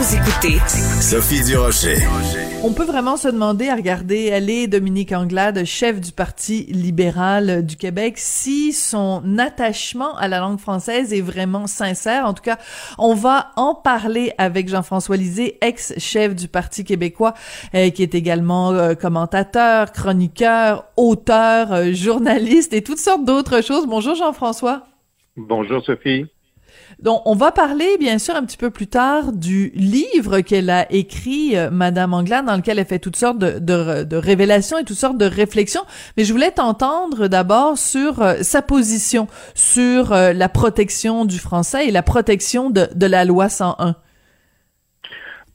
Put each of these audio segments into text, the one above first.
Vous écoutez Sophie Durocher. On peut vraiment se demander à regarder elle est Dominique Anglade, chef du Parti libéral du Québec, si son attachement à la langue française est vraiment sincère. En tout cas, on va en parler avec Jean-François Lisée, ex-chef du Parti québécois, euh, qui est également euh, commentateur, chroniqueur, auteur, euh, journaliste et toutes sortes d'autres choses. Bonjour Jean-François. Bonjour Sophie. Donc, on va parler, bien sûr, un petit peu plus tard du livre qu'elle a écrit, euh, Madame Anglade, dans lequel elle fait toutes sortes de, de, de, révélations et toutes sortes de réflexions. Mais je voulais t'entendre d'abord sur euh, sa position sur euh, la protection du français et la protection de, de la loi 101.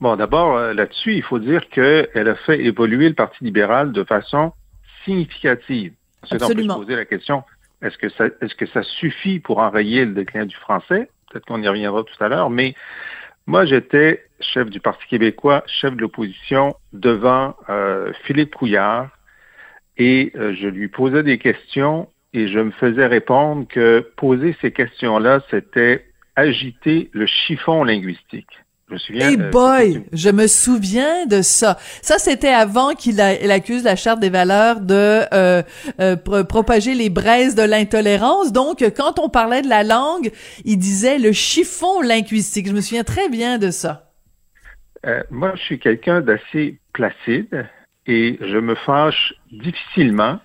Bon, d'abord, là-dessus, il faut dire qu'elle a fait évoluer le Parti libéral de façon significative. Absolument. On peut se poser la question, est-ce que ça, est-ce que ça suffit pour enrayer le déclin du français? Peut-être qu'on y reviendra tout à l'heure, mais moi, j'étais chef du Parti québécois, chef de l'opposition devant euh, Philippe Couillard et euh, je lui posais des questions et je me faisais répondre que poser ces questions-là, c'était agiter le chiffon linguistique. Je me souviens. Hey boy, je me souviens de ça. Ça, c'était avant qu'il accuse la charte des valeurs de euh, euh, propager les braises de l'intolérance. Donc, quand on parlait de la langue, il disait le chiffon linguistique. Je me souviens très bien de ça. Euh, moi, je suis quelqu'un d'assez placide et je me fâche difficilement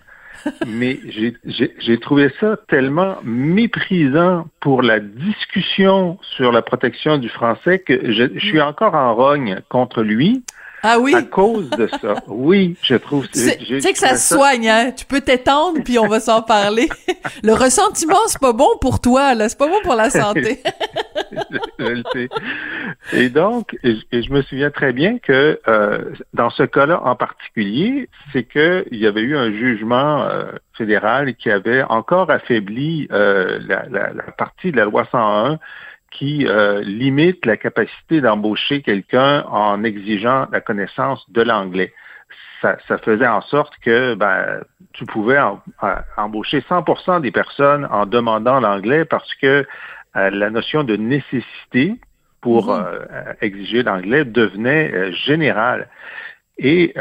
mais j'ai trouvé ça tellement méprisant pour la discussion sur la protection du français que je, je suis encore en rogne contre lui. Ah oui? À cause de ça. Oui, je trouve. Tu sais que ça se soigne, hein? Tu peux t'étendre, puis on va s'en parler. Le ressentiment, c'est pas bon pour toi, là. C'est pas bon pour la santé. je, le sais. Et donc, et, je me souviens très bien que euh, dans ce cas-là en particulier, c'est qu'il y avait eu un jugement euh, fédéral qui avait encore affaibli euh, la, la, la partie de la loi 101 qui euh, limite la capacité d'embaucher quelqu'un en exigeant la connaissance de l'anglais. Ça, ça, faisait en sorte que ben, tu pouvais embaucher 100% des personnes en demandant l'anglais parce que euh, la notion de nécessité pour mm-hmm. euh, exiger l'anglais devenait générale. Et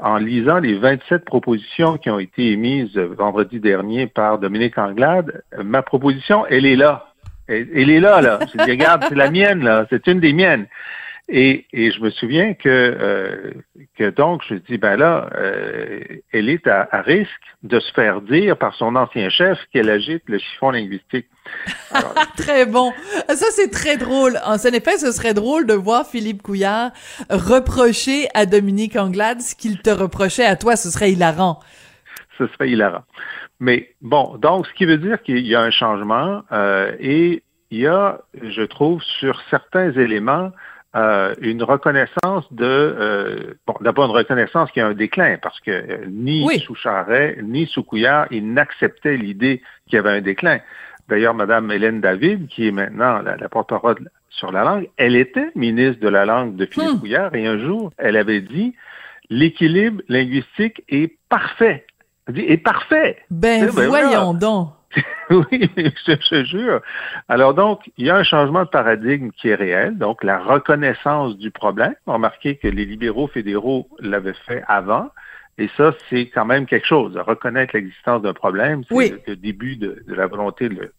en lisant les 27 propositions qui ont été émises vendredi dernier par Dominique Anglade, ma proposition, elle est là elle, est là, là. Je dis, regarde, c'est la mienne, là. C'est une des miennes. Et, et je me souviens que, euh, que donc, je dis, ben là, euh, elle est à, à, risque de se faire dire par son ancien chef qu'elle agite le chiffon linguistique. très bon. Ça, c'est très drôle. En effet, ce serait drôle de voir Philippe Couillard reprocher à Dominique Anglade ce qu'il te reprochait à toi. Ce serait hilarant. Ce serait hilarant. Mais bon, donc ce qui veut dire qu'il y a un changement euh, et il y a, je trouve, sur certains éléments, euh, une reconnaissance de euh, bon d'abord une reconnaissance qui a un déclin parce que euh, ni sous Charret ni sous Couillard ils n'acceptaient l'idée qu'il y avait un déclin. D'ailleurs, Madame Hélène David, qui est maintenant la, porte-parole sur la langue, elle était ministre de la langue de Philippe hmm. Couillard et un jour, elle avait dit l'équilibre linguistique est parfait est parfait. Ben, ben voyons donc. oui, je te jure. Alors donc, il y a un changement de paradigme qui est réel, donc la reconnaissance du problème. Remarquez que les libéraux fédéraux l'avaient fait avant, et ça, c'est quand même quelque chose. Reconnaître l'existence d'un problème, c'est le, début de, la volonté de le,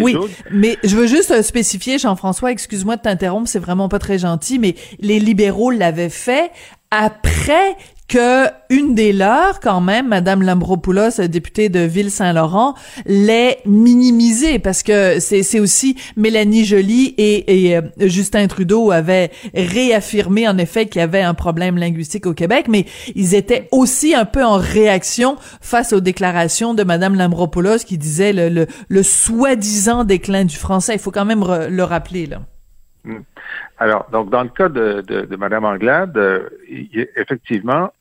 oui, mais je veux juste spécifier, Jean-François, excuse-moi de t'interrompre, c'est vraiment pas très gentil, mais les libéraux l'avaient fait après que une des leurs, quand même, Madame Lambropoulos, députée de Ville-Saint-Laurent, l'ait minimisée parce que c'est aussi Mélanie Joly et, euh, Justin Trudeau avaient réaffirmé en effet qu'il y avait un problème linguistique au Québec, mais ils étaient aussi un peu en réaction face aux déclarations de Madame Lambropoulos qui disait le, le soi-disant déclin du français. Il faut quand même le rappeler là. Hmm. Alors, donc, dans le cas de, de, de Mme Anglade, euh, effectivement,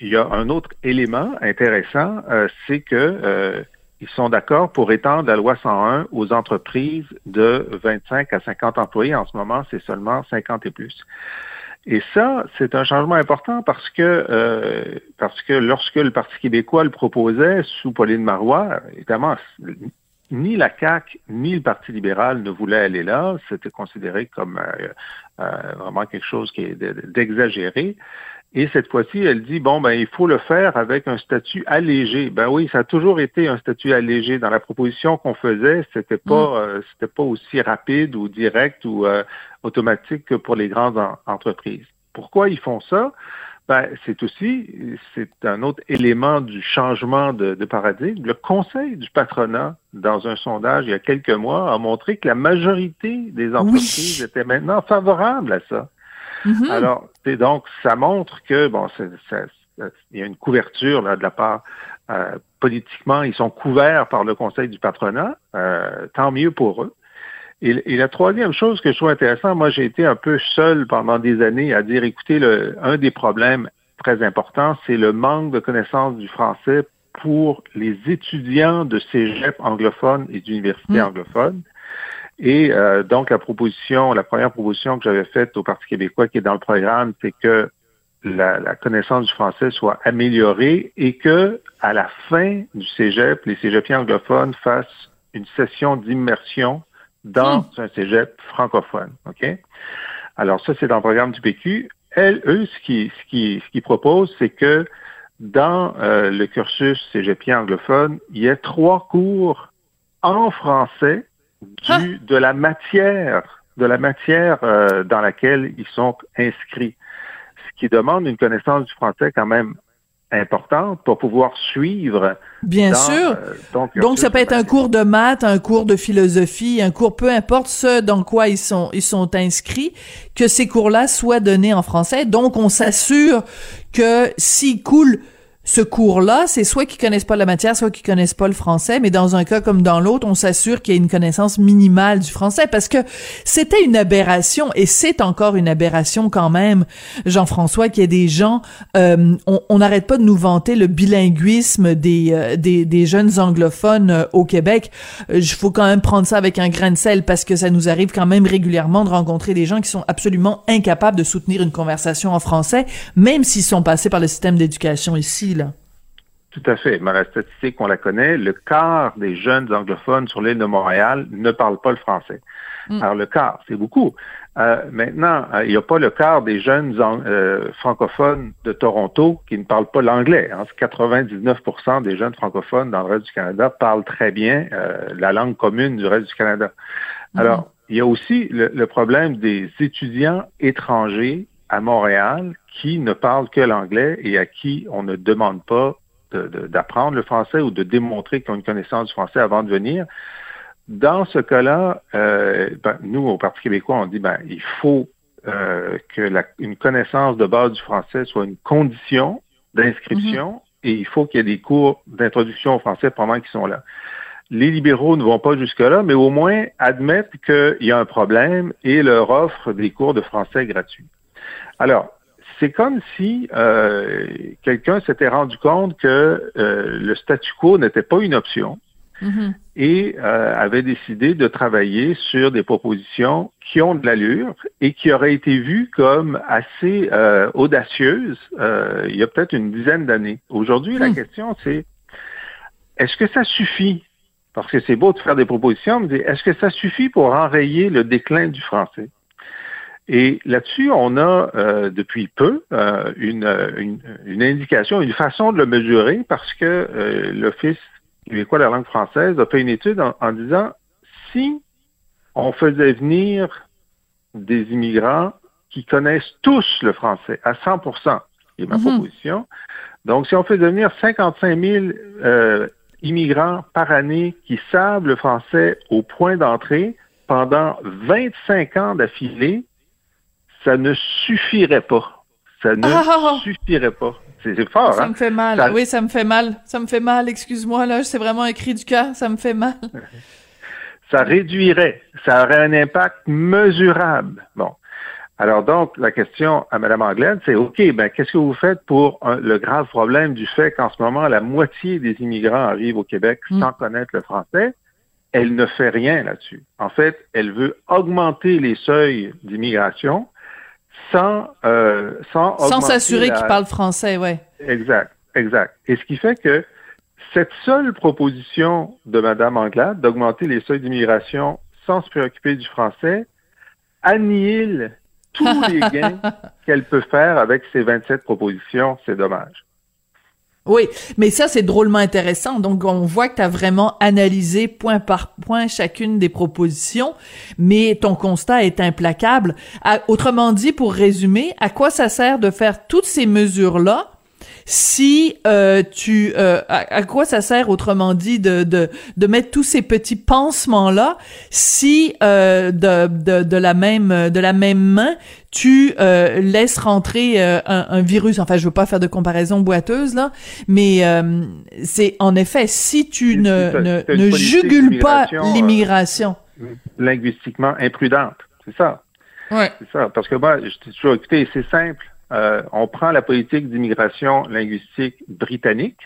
il y a un autre élément intéressant, euh, c'est que euh, ils sont d'accord pour étendre la loi 101 aux entreprises de 25 à 50 employés. En ce moment, c'est seulement 50 et plus. Et ça, c'est un changement important parce que parce que lorsque le Parti québécois le proposait sous Pauline Marois, évidemment, ni la CAQ ni le Parti libéral ne voulaient aller là. C'était considéré comme euh, euh, vraiment quelque chose qui est d'exagéré. Et cette fois-ci, elle dit bon ben il faut le faire avec un statut allégé. Ben oui, ça a toujours été un statut allégé. Dans la proposition qu'on faisait, c'était pas mm. euh, c'était pas aussi rapide ou direct ou automatique que pour les grandes entreprises. Pourquoi ils font ça? Ben, c'est aussi, c'est un autre élément du changement de, paradigme. Le Conseil du patronat, dans un sondage il y a quelques mois, a montré que la majorité des entreprises étaient maintenant favorables à ça. Mm-hmm. Alors, donc, ça montre que, bon, il y a une couverture là, de la part euh, politiquement, ils sont couverts par le Conseil du patronat, euh, tant mieux pour eux. Et, la troisième chose que je trouve intéressant, moi j'ai été un peu seul pendant des années à dire, écoutez, le, un des problèmes très importants, c'est le manque de connaissance du français pour les étudiants de cégep anglophones et d'universités mm. anglophones. Et euh, donc la proposition, la première proposition que j'avais faite au Parti québécois qui est dans le programme, c'est que la, la, connaissance du français soit améliorée et que à la fin du cégep, les cégepiens anglophones fassent une session d'immersion dans hmm. un cégep francophone. OK? Alors, ça, c'est dans le programme du PQ. Elles, eux, ce qu'ils ce qui, ce qui proposent, c'est que dans euh, le cursus cégepien anglophone, il y a trois cours en français du, ah! de la matière, de la matière euh, dans laquelle ils sont inscrits. Ce qui demande une connaissance du français quand même importante pour pouvoir suivre. Bien sûr. Euh, donc, ça peut être un cours de maths, un cours de philosophie, un cours, peu importe ce dans quoi ils sont, ils sont inscrits, que ces cours-là soient donnés en français. Donc, on s'assure que s'ils coulent ce cours-là, c'est soit qu'ils connaissent pas la matière, soit qu'ils connaissent pas le français, mais dans un cas comme dans l'autre, on s'assure qu'il y a une connaissance minimale du français parce que c'était une aberration et c'est encore une aberration quand même, Jean-François, qu'il y ait des gens, euh, on n'arrête pas de nous vanter le bilinguisme des, euh, des, des, jeunes anglophones euh, au Québec. Il faut quand même prendre ça avec un grain de sel parce que ça nous arrive quand même régulièrement de rencontrer des gens qui sont absolument incapables de soutenir une conversation en français, même s'ils sont passés par le système d'éducation ici tout à fait. Mais la statistique, on la connaît. Le quart des jeunes anglophones sur l'île de Montréal ne parlent pas le français. Mm. Alors, le quart, c'est beaucoup. Euh, maintenant, euh, il n'y a pas le quart des jeunes euh, francophones de Toronto qui ne parlent pas l'anglais. Hein. 99% des jeunes francophones dans le reste du Canada parlent très bien la langue commune du reste du Canada. Mm. Alors, il y a aussi le, problème des étudiants étrangers à Montréal qui ne parlent que l'anglais et à qui on ne demande pas d'apprendre le français ou de démontrer qu'ils ont une connaissance du français avant de venir. Dans ce cas-là, euh, ben, nous, au Parti québécois, on dit ben, il faut euh, que la, une connaissance de base du français soit une condition d'inscription mm-hmm. et il faut qu'il y ait des cours d'introduction au français pendant qu'ils sont là. Les libéraux ne vont pas jusque-là, mais au moins admettent qu'il y a un problème et leur offrent des cours de français gratuits. Alors, c'est comme si euh, quelqu'un s'était rendu compte que euh, le statu quo n'était pas une option mm-hmm. et euh, avait décidé de travailler sur des propositions qui ont de l'allure et qui auraient été vues comme assez audacieuses il y a peut-être une dizaine d'années. Aujourd'hui, la mm. question c'est est-ce que ça suffit? Parce que c'est beau de faire des propositions, mais est-ce que ça suffit pour enrayer le déclin du français? Et là-dessus, on a euh, depuis peu euh, une, une, indication, une façon de le mesurer parce que euh, l'Office québécois de la langue française a fait une étude en, disant si on faisait venir des immigrants qui connaissent tous le français à 100 qui est ma Mhm. proposition. Donc, si on fait devenir 55 000 euh, immigrants par année qui savent le français au point d'entrée pendant 25 ans d'affilée, ça ne suffirait pas. Ça ne Ah! suffirait pas. C'est fort, Ça hein? me fait mal. Ça- Oui, ça me fait mal. Ça me fait mal. Excuse-moi, là. C'est vraiment un cri du cœur. Ça me fait mal. ça réduirait, ça aurait un impact mesurable. Bon. Alors donc, la question à Mme Anglade, c'est OK, ben qu'est-ce que vous faites pour un- le grave problème du fait qu'en ce moment, la moitié des immigrants arrivent au Québec Mm. sans connaître le français? Elle ne fait rien là-dessus. En fait, elle veut augmenter les seuils d'immigration sans euh, sans Sans s'assurer la- qu'il parle français, ouais. Exact, exact. Et ce qui fait que cette seule proposition de Mme Anglade d'augmenter les seuils d'immigration sans se préoccuper du français annihile tous les gains qu'elle peut faire avec ces 27 propositions. C'est dommage. Oui, mais ça, c'est drôlement intéressant. Donc, on voit que tu as vraiment analysé point par point chacune des propositions, mais ton constat est implacable. Autrement dit, pour résumer, à quoi ça sert de faire toutes ces mesures-là si euh, tu euh, à, à quoi ça sert autrement dit de, de, de mettre tous ces petits pansements là si euh, de, de, de la même de la même main tu euh, laisses rentrer euh, un, un virus enfin je veux pas faire de comparaison boiteuse là mais euh, c'est en effet si tu ne ne, ne jugules pas euh, l'immigration Linguistiquement imprudente. C'est ça. ouais C'est ça. Parce que moi, je t'ai toujours écouté, c'est simple. Euh, on prend la politique d'immigration linguistique britannique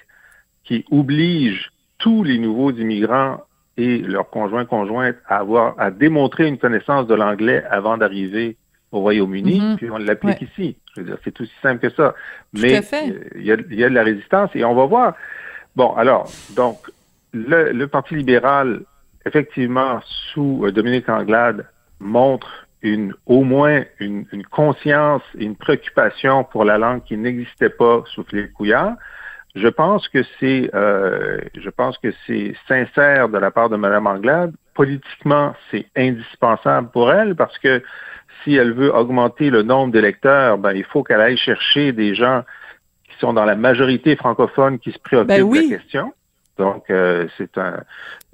qui oblige tous les nouveaux immigrants et leurs conjoints conjointes à avoir à démontrer une connaissance de l'anglais avant d'arriver au Royaume-Uni, Mhm. puis on l'applique Ouais. ici. Je veux dire, c'est aussi simple que ça. Tout Mais euh, il y, a, il y a de la résistance et on va voir. Bon, alors, donc, le, le Parti libéral, effectivement, sous euh, Dominique Anglade, montre une, au moins une, une conscience et une préoccupation pour la langue qui n'existait pas sous Philippe Couillard. Je pense que c'est, euh, je pense que c'est sincère de la part de Mme Anglade. Politiquement, c'est indispensable pour elle parce que si elle veut augmenter le nombre d'électeurs, ben, il faut qu'elle aille chercher des gens qui sont dans la majorité francophone qui se préoccupent Ben oui. de la question. Donc, euh, c'est un,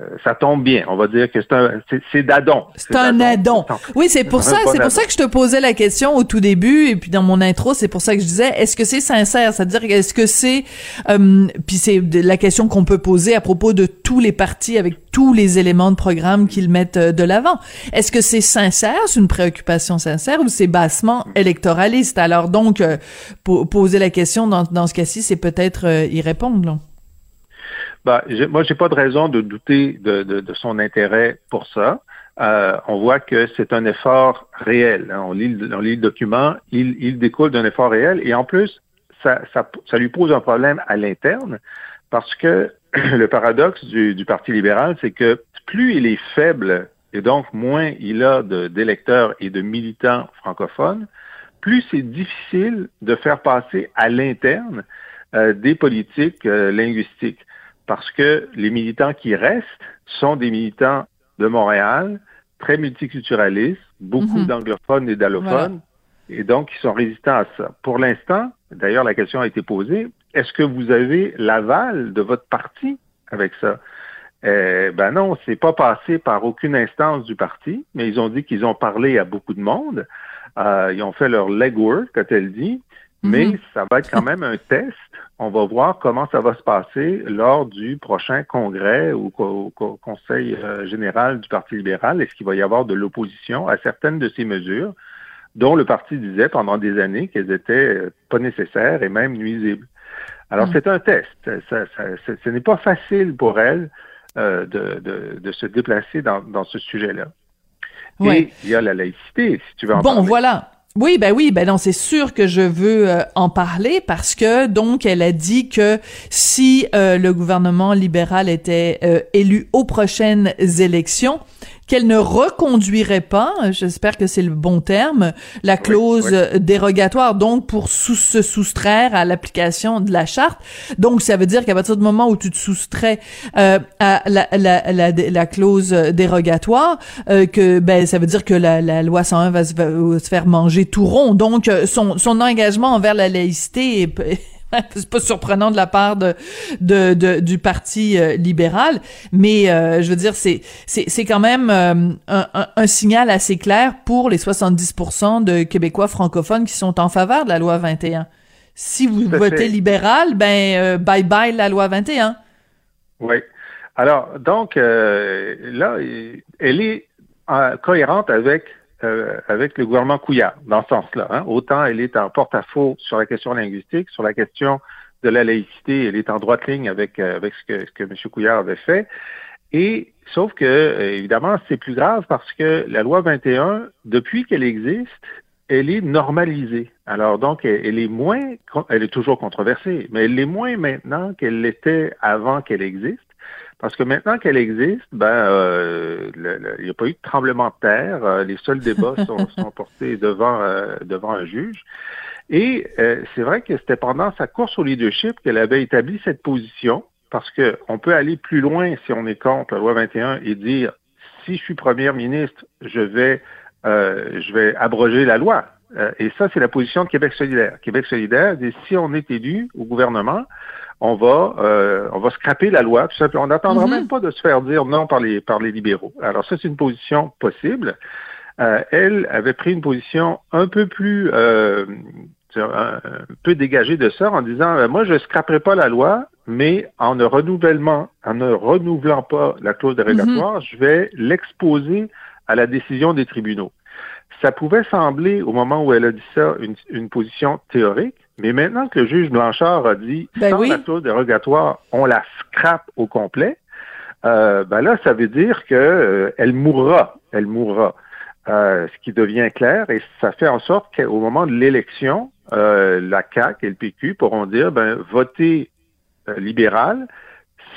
euh, ça tombe bien. On va dire que c'est un, c'est, d'adon. C'est un addon. Oui, c'est pour ça, c'est pour ça que je te posais la question au tout début et puis dans mon intro, c'est pour ça que je disais est-ce que c'est sincère, c'est-à-dire est-ce que c'est euh, puis c'est la question qu'on peut poser à propos de tous les partis avec tous les éléments de programme qu'ils mettent euh, de l'avant. Est-ce que c'est sincère, c'est une préoccupation sincère ou c'est bassement électoraliste? Alors donc euh, po- poser la question dans dans ce cas-ci, c'est peut-être euh, y répondre. là. Ben, j'ai- moi, j'ai pas de raison de douter de, de- de son intérêt pour ça. Euh, on voit que c'est un effort réel. hein. On, lit, le- on lit le document, il, il découle d'un effort réel et en plus, ça, ça, ça lui pose un problème à l'interne parce que le paradoxe du, du Parti libéral, c'est que plus il est faible et donc moins il a d'électeurs et de militants francophones, plus c'est difficile de faire passer à l'interne euh, des politiques euh, linguistiques parce que les militants qui restent sont des militants de Montréal, très multiculturalistes, beaucoup Mhm. d'anglophones et d'allophones, et donc ils sont résistants à ça. Pour l'instant, d'ailleurs la question a été posée, est-ce que vous avez l'aval de votre parti avec ça? Euh, ben non, c'est pas passé par aucune instance du parti, mais ils ont dit qu'ils ont parlé à beaucoup de monde. Euh, ils ont fait leur legwork, comme elle dit, mais Mhm. ça va être quand même un test. On va voir comment ça va se passer lors du prochain congrès ou co- co- conseil euh, général du Parti libéral. Est-ce qu'il va y avoir de l'opposition à certaines de ces mesures dont le parti disait pendant des années qu'elles étaient euh, pas nécessaires et même nuisibles? Alors, Mm. c'est un test. Ça- ça- ça- ce n'est pas facile pour elle euh, de, de- de se déplacer dans, dans ce sujet-là. Ouais. Et il y a la laïcité, si tu veux en Bon, parler. voilà. Oui, ben oui, ben non, c'est sûr que je veux euh, en parler parce que donc elle a dit que si euh, le gouvernement libéral était euh, élu aux prochaines élections, qu'elle ne reconduirait pas, j'espère que c'est le bon terme, la clause dérogatoire, donc pour se soustraire à l'application de la charte. Donc, ça veut dire qu'à partir du moment où tu te soustrais euh, à la, la, la, la, clause dérogatoire, euh, que ben ça veut dire que la, la loi 101 va se, va se faire manger tout rond. Donc, son, son engagement envers la laïcité est c'est pas surprenant de la part de, de, du parti euh, libéral, mais euh, je veux dire c'est c'est c'est quand même euh, un, un, signal assez clair pour les 70% de Québécois francophones qui sont en faveur de la loi 21. Si vous votez libéral, ben bye bye la loi 21. Oui. Alors donc là, elle est cohérente avec euh, avec le gouvernement Couillard dans ce sens-là. Hein. Autant elle est en porte-à-faux sur la question linguistique, sur la question de la laïcité, elle est en droite ligne avec, euh, avec ce que, ce que M. Couillard avait fait. Et sauf que, euh, évidemment, c'est plus grave parce que la loi 21, depuis qu'elle existe, elle est normalisée. Alors donc, elle, elle, est moins, elle est toujours controversée, mais elle est moins maintenant qu'elle l'était avant qu'elle existe. Parce que maintenant qu'elle existe, ben, euh, il n'y a pas eu de tremblement de terre. Euh, les seuls débats sont, sont portés devant, euh, devant un juge. Et c'est vrai que c'était pendant sa course au leadership qu'elle avait établi cette position, parce qu'on peut aller plus loin si on est contre la loi 21 et dire si je suis première ministre, je vais, je vais abroger la loi. et ça, c'est la position de Québec solidaire. Québec solidaire dit si on est élu au gouvernement, on va euh, on va scraper la loi, tout simplement. On n'attendra mhm. même pas de se faire dire non par les par les libéraux. Alors ça, c'est une position possible. Euh, elle avait pris une position un peu plus euh, un peu dégagée de ça en disant euh, moi je scraperai pas la loi, mais en ne renouvellement, en ne renouvelant pas la clause dérogatoire, mhm. je vais l'exposer à la décision des tribunaux. Ça pouvait sembler, au moment où elle a dit ça, une, une position théorique, mais maintenant que le juge Blanchard a dit ben sans la clause dérogatoire, on la scrape au complet, euh, ben là, ça veut dire que euh, elle mourra. Elle mourra. Euh, ce qui devient clair, et ça fait en sorte qu'au moment de l'élection, la CAQ et le PQ pourront dire ben voter libéral,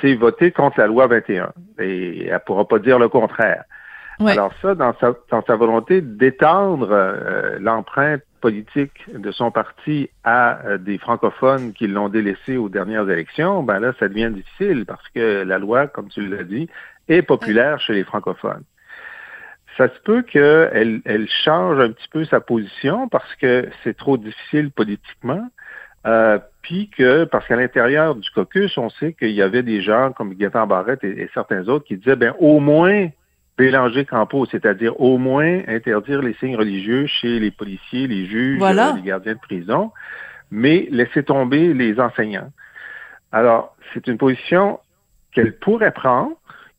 c'est voter contre la loi 21. Et elle pourra pas dire le contraire. Alors ça, dans sa, dans sa volonté d'étendre l'empreinte politique de son parti à euh, des francophones qui l'ont délaissé aux dernières élections, ben là, ça devient difficile parce que la loi, comme tu l'as dit, est populaire chez les francophones. Ça se peut qu'elle elle change un petit peu sa position parce que c'est trop difficile politiquement. Euh, puis que, parce qu'à l'intérieur du caucus, on sait qu'il y avait des gens comme Gaétan Barrette et, et, certains autres qui disaient, ben au moins, Bélanger Campo, c'est-à-dire au moins interdire les signes religieux chez les policiers, les juges, euh, les gardiens de prison, mais laisser tomber les enseignants. Alors, c'est une position qu'elle pourrait prendre,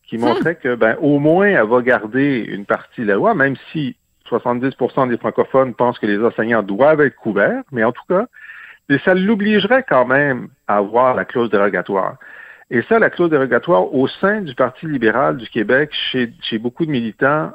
qui hmm. montrait que, ben, au moins, elle va garder une partie de la loi, même si 70% des francophones pensent que les enseignants doivent être couverts, mais en tout cas, ça l'obligerait quand même à avoir la clause dérogatoire. Et ça, la clause dérogatoire au sein du Parti libéral du Québec, chez, chez beaucoup de militants,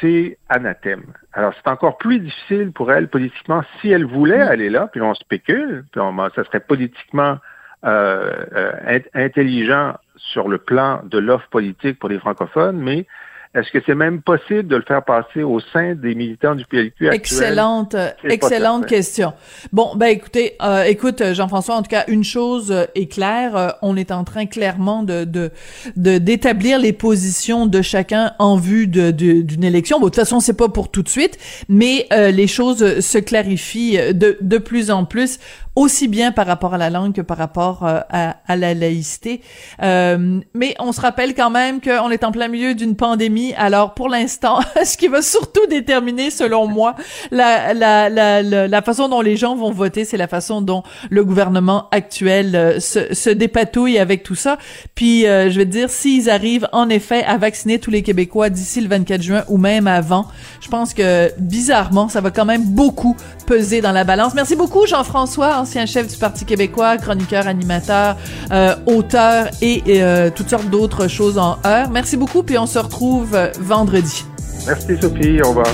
c'est anathème. Alors, c'est encore plus difficile pour elle politiquement si elle voulait mm. aller là, puis on spécule, puis on, ça serait politiquement euh, euh, intelligent sur le plan de l'offre politique pour les francophones, mais est-ce que c'est même possible de le faire passer au sein des militants du PLQ actuel? Excellente, excellente question. Bon, ben écoutez, euh, écoute Jean-François, en tout cas une chose euh, est claire, euh, on est en train clairement de de d'établir les positions de chacun en vue de d'une élection. Bon, de toute façon, c'est pas pour tout de suite, mais les choses se clarifient de de plus en plus aussi bien par rapport à la langue que par rapport euh, à, à, la laïcité. Euh, mais on se rappelle quand même qu'on est en plein milieu d'une pandémie. Alors pour l'instant, ce qui va surtout déterminer, selon moi, la, la, la, la, façon dont les gens vont voter, c'est la façon dont le gouvernement actuel euh, se, se dépatouille avec tout ça. Puis je vais te dire, s'ils arrivent en effet à vacciner tous les Québécois d'ici le 24 juin ou même avant, je pense que bizarrement, ça va quand même beaucoup peser dans la balance. Merci beaucoup Jean-François ancien chef du Parti québécois, chroniqueur, animateur, euh, auteur et, euh, toutes sortes d'autres choses en heure. Merci beaucoup, puis on se retrouve vendredi. Merci Sophie, au revoir.